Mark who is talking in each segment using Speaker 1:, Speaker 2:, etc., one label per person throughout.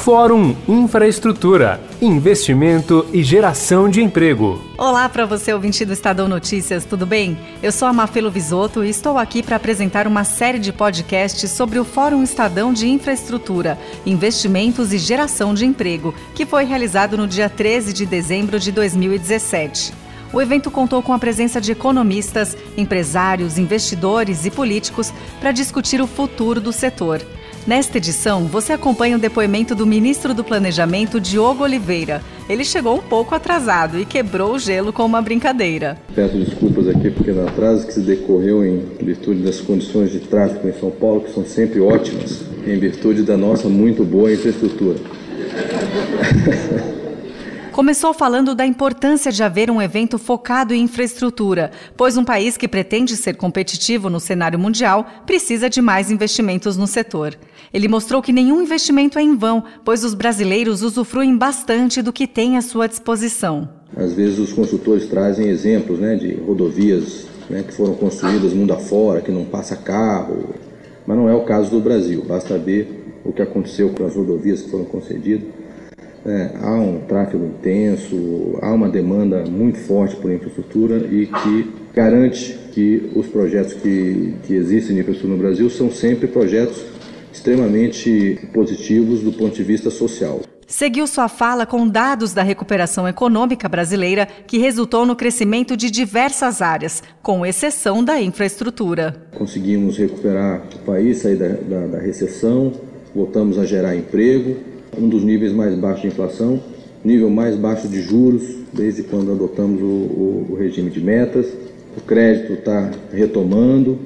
Speaker 1: Fórum Infraestrutura, Investimento e Geração de Emprego.
Speaker 2: Olá para você, ouvinte do Estadão Notícias, tudo bem? Eu sou a Mafelo Visoto e estou aqui para apresentar uma série de podcasts sobre o Fórum Estadão de Infraestrutura, Investimentos e Geração de Emprego, que foi realizado no dia 13 de dezembro de 2017. O evento contou com a presença de economistas, empresários, investidores e políticos para discutir o futuro do setor. Nesta edição, você acompanha o depoimento do ministro do Planejamento, Diogo Oliveira. Ele chegou um pouco atrasado e quebrou o gelo com uma brincadeira.
Speaker 3: Peço desculpas aqui porque no atraso que se decorreu em virtude das condições de tráfego em São Paulo, que são sempre ótimas, em virtude da nossa muito boa infraestrutura.
Speaker 2: Começou falando da importância de haver um evento focado em infraestrutura, pois um país que pretende ser competitivo no cenário mundial precisa de mais investimentos no setor. Ele mostrou que nenhum investimento é em vão, pois os brasileiros usufruem bastante do que têm à sua disposição.
Speaker 3: Às vezes os consultores trazem exemplos né, de rodovias né, que foram construídas mundo afora, que não passa carro, mas não é o caso do Brasil. Basta ver o que aconteceu com as rodovias que foram concedidas é, há um tráfego intenso, há uma demanda muito forte por infraestrutura e que garante que os projetos que, que existem de infraestrutura no Brasil são sempre projetos extremamente positivos do ponto de vista social.
Speaker 2: Seguiu sua fala com dados da recuperação econômica brasileira, que resultou no crescimento de diversas áreas, com exceção da infraestrutura.
Speaker 3: Conseguimos recuperar o país, sair da, da, da recessão, voltamos a gerar emprego, um dos níveis mais baixos de inflação, nível mais baixo de juros desde quando adotamos o, o, o regime de metas, o crédito está retomando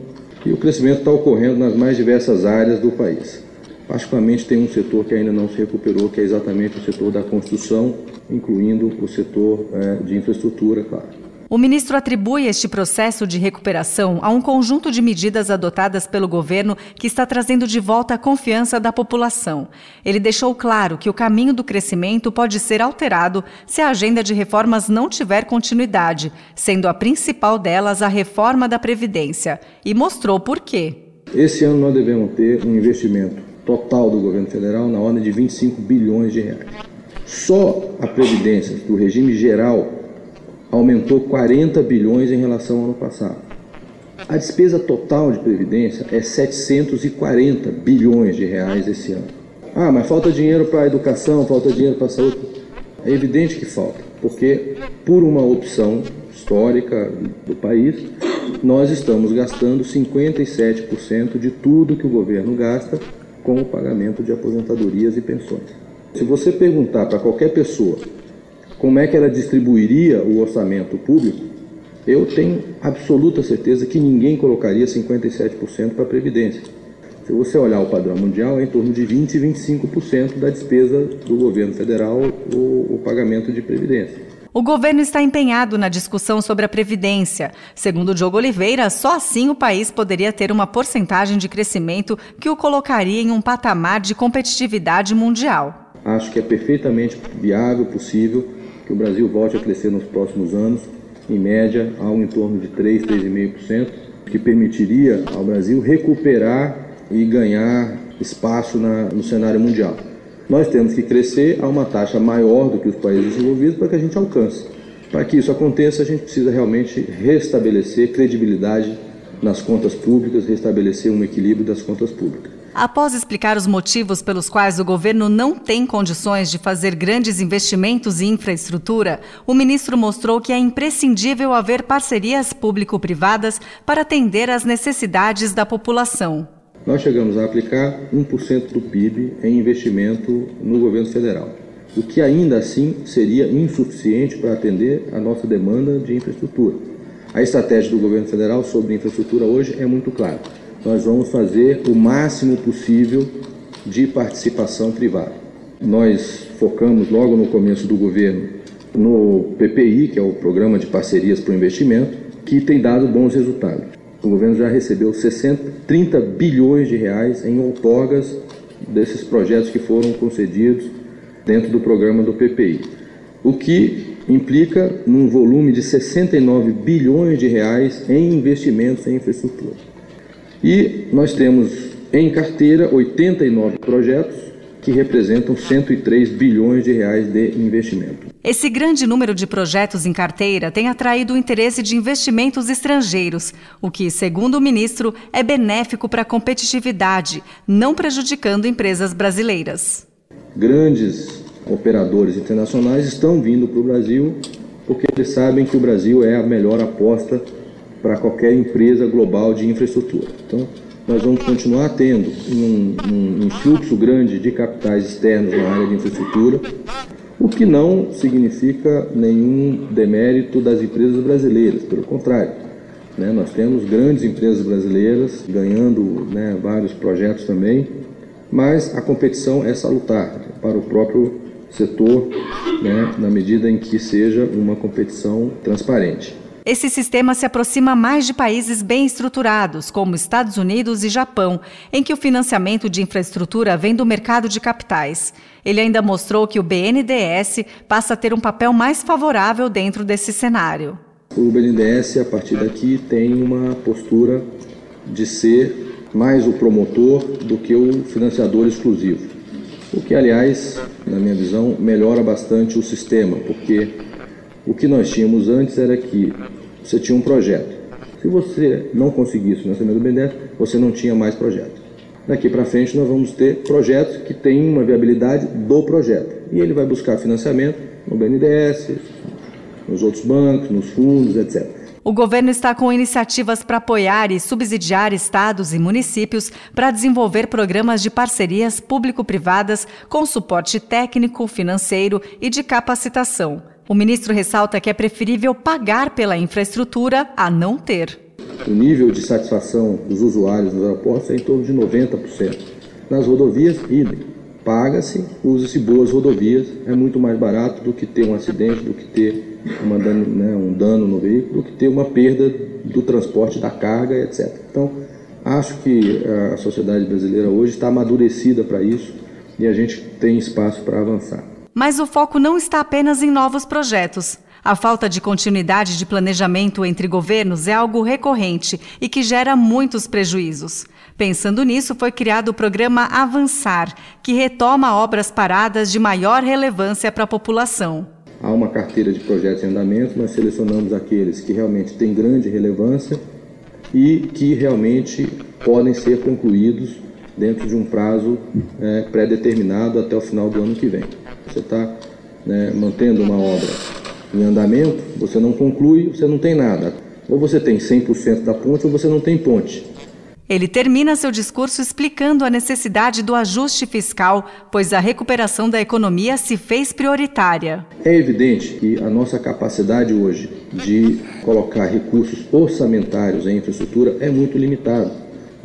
Speaker 3: e o crescimento está ocorrendo nas mais diversas áreas do país. Particularmente tem um setor que ainda não se recuperou, que é exatamente o setor da construção, incluindo o setor é, de infraestrutura, claro.
Speaker 2: O ministro atribui este processo de recuperação a um conjunto de medidas adotadas pelo governo que está trazendo de volta a confiança da população. Ele deixou claro que o caminho do crescimento pode ser alterado se a agenda de reformas não tiver continuidade, sendo a principal delas a reforma da Previdência, e mostrou por quê.
Speaker 3: Esse ano nós devemos ter um investimento total do governo federal na ordem de 25 bilhões de reais. Só a Previdência do regime geral aumentou 40 bilhões em relação ao ano passado. A despesa total de previdência é 740 bilhões de reais esse ano. Ah, mas falta dinheiro para a educação, falta dinheiro para a saúde. É evidente que falta, porque por uma opção histórica do país, nós estamos gastando 57% de tudo que o governo gasta com o pagamento de aposentadorias e pensões. Se você perguntar para qualquer pessoa como é que ela distribuiria o orçamento público, eu tenho absoluta certeza que ninguém colocaria 57% para a Previdência. Se você olhar o padrão mundial, é em torno de 20% e 25% da despesa do governo federal o, o pagamento de Previdência.
Speaker 2: O governo está empenhado na discussão sobre a Previdência. Segundo Diogo Oliveira, só assim o país poderia ter uma porcentagem de crescimento que o colocaria em um patamar de competitividade mundial.
Speaker 3: Acho que é perfeitamente viável, possível, que o Brasil volte a crescer nos próximos anos, em média, algo em torno de 3, 3,5%, que permitiria ao Brasil recuperar e ganhar espaço na, no cenário mundial. Nós temos que crescer a uma taxa maior do que os países desenvolvidos para que a gente alcance. Para que isso aconteça, a gente precisa realmente restabelecer credibilidade nas contas públicas, restabelecer um equilíbrio das contas públicas.
Speaker 2: Após explicar os motivos pelos quais o governo não tem condições de fazer grandes investimentos em infraestrutura, o ministro mostrou que é imprescindível haver parcerias público-privadas para atender às necessidades da população.
Speaker 3: Nós chegamos a aplicar 1% do PIB em investimento no governo federal, o que ainda assim seria insuficiente para atender a nossa demanda de infraestrutura. A estratégia do governo federal sobre infraestrutura hoje é muito clara nós vamos fazer o máximo possível de participação privada. Nós focamos logo no começo do governo no PPI, que é o Programa de Parcerias para o Investimento, que tem dado bons resultados. O governo já recebeu 60, 30 bilhões de reais em outorgas desses projetos que foram concedidos dentro do programa do PPI, o que implica num volume de 69 bilhões de reais em investimentos em infraestrutura. E nós temos em carteira 89 projetos que representam 103 bilhões de reais de investimento.
Speaker 2: Esse grande número de projetos em carteira tem atraído o interesse de investimentos estrangeiros, o que, segundo o ministro, é benéfico para a competitividade, não prejudicando empresas brasileiras.
Speaker 3: Grandes operadores internacionais estão vindo para o Brasil porque eles sabem que o Brasil é a melhor aposta para qualquer empresa global de infraestrutura. Então, nós vamos continuar tendo um, um, um fluxo grande de capitais externos na área de infraestrutura, o que não significa nenhum demérito das empresas brasileiras, pelo contrário. Né, nós temos grandes empresas brasileiras ganhando né, vários projetos também, mas a competição é salutar para o próprio setor, né, na medida em que seja uma competição transparente.
Speaker 2: Esse sistema se aproxima mais de países bem estruturados, como Estados Unidos e Japão, em que o financiamento de infraestrutura vem do mercado de capitais. Ele ainda mostrou que o BNDES passa a ter um papel mais favorável dentro desse cenário.
Speaker 3: O BNDES, a partir daqui, tem uma postura de ser mais o promotor do que o financiador exclusivo. O que, aliás, na minha visão, melhora bastante o sistema, porque o que nós tínhamos antes era que você tinha um projeto. Se você não conseguisse o financiamento do BNDES, você não tinha mais projeto. Daqui para frente nós vamos ter projetos que têm uma viabilidade do projeto. E ele vai buscar financiamento no BNDES, nos outros bancos, nos fundos, etc.
Speaker 2: O governo está com iniciativas para apoiar e subsidiar estados e municípios para desenvolver programas de parcerias público-privadas com suporte técnico, financeiro e de capacitação. O ministro ressalta que é preferível pagar pela infraestrutura a não ter.
Speaker 3: O nível de satisfação dos usuários nos aeroportos é em torno de 90%. Nas rodovias, idem. Paga-se, usa-se boas rodovias, é muito mais barato do que ter um acidente, do que ter uma dano, né, um dano no veículo, do que ter uma perda do transporte da carga, etc. Então, acho que a sociedade brasileira hoje está amadurecida para isso e a gente tem espaço para avançar.
Speaker 2: Mas o foco não está apenas em novos projetos. A falta de continuidade de planejamento entre governos é algo recorrente e que gera muitos prejuízos. Pensando nisso, foi criado o programa Avançar, que retoma obras paradas de maior relevância para a população.
Speaker 3: Há uma carteira de projetos em andamento, nós selecionamos aqueles que realmente têm grande relevância e que realmente podem ser concluídos dentro de um prazo é, pré-determinado até o final do ano que vem. Você está né, mantendo uma obra em andamento, você não conclui, você não tem nada. Ou você tem 100% da ponte ou você não tem ponte.
Speaker 2: Ele termina seu discurso explicando a necessidade do ajuste fiscal, pois a recuperação da economia se fez prioritária.
Speaker 3: É evidente que a nossa capacidade hoje de colocar recursos orçamentários em infraestrutura é muito limitada.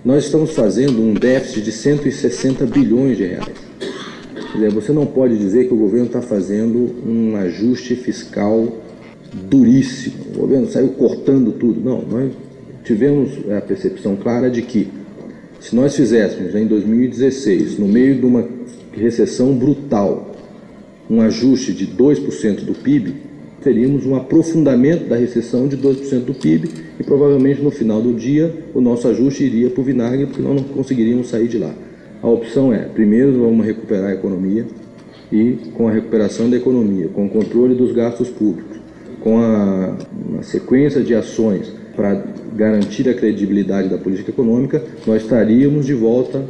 Speaker 3: Nós estamos fazendo um déficit de 160 bilhões de reais. Você não pode dizer que o governo está fazendo um ajuste fiscal duríssimo. O governo saiu cortando tudo. Não, nós tivemos a percepção clara de que se nós fizéssemos em 2016, no meio de uma recessão brutal, um ajuste de 2% do PIB, teríamos um aprofundamento da recessão de 2% do PIB e provavelmente no final do dia o nosso ajuste iria para o vinagre porque nós não conseguiríamos sair de lá. A opção é, primeiro vamos recuperar a economia e com a recuperação da economia, com o controle dos gastos públicos, com a, uma sequência de ações para garantir a credibilidade da política econômica, nós estaríamos de volta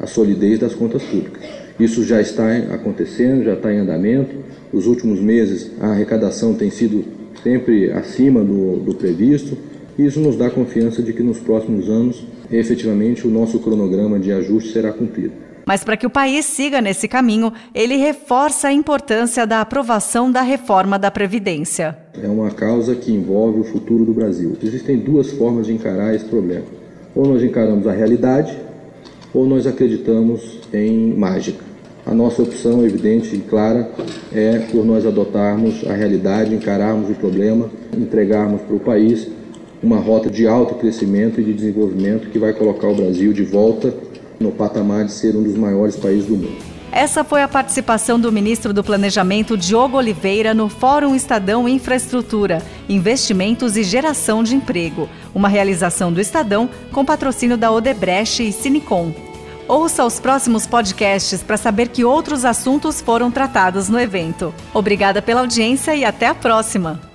Speaker 3: à solidez das contas públicas. Isso já está acontecendo, já está em andamento. Nos últimos meses, a arrecadação tem sido sempre acima do, do previsto. Isso nos dá confiança de que nos próximos anos efetivamente o nosso cronograma de ajuste será cumprido.
Speaker 2: Mas para que o país siga nesse caminho, ele reforça a importância da aprovação da reforma da Previdência.
Speaker 3: É uma causa que envolve o futuro do Brasil. Existem duas formas de encarar esse problema. Ou nós encaramos a realidade, ou nós acreditamos em mágica. A nossa opção evidente e clara é por nós adotarmos a realidade, encararmos o problema, entregarmos para o país uma rota de alto crescimento e de desenvolvimento que vai colocar o Brasil de volta no patamar de ser um dos maiores países do mundo.
Speaker 2: Essa foi a participação do ministro do Planejamento Diogo Oliveira no Fórum Estadão Infraestrutura, Investimentos e Geração de Emprego, uma realização do Estadão com patrocínio da Odebrecht e Sinicom. Ouça os próximos podcasts para saber que outros assuntos foram tratados no evento. Obrigada pela audiência e até a próxima!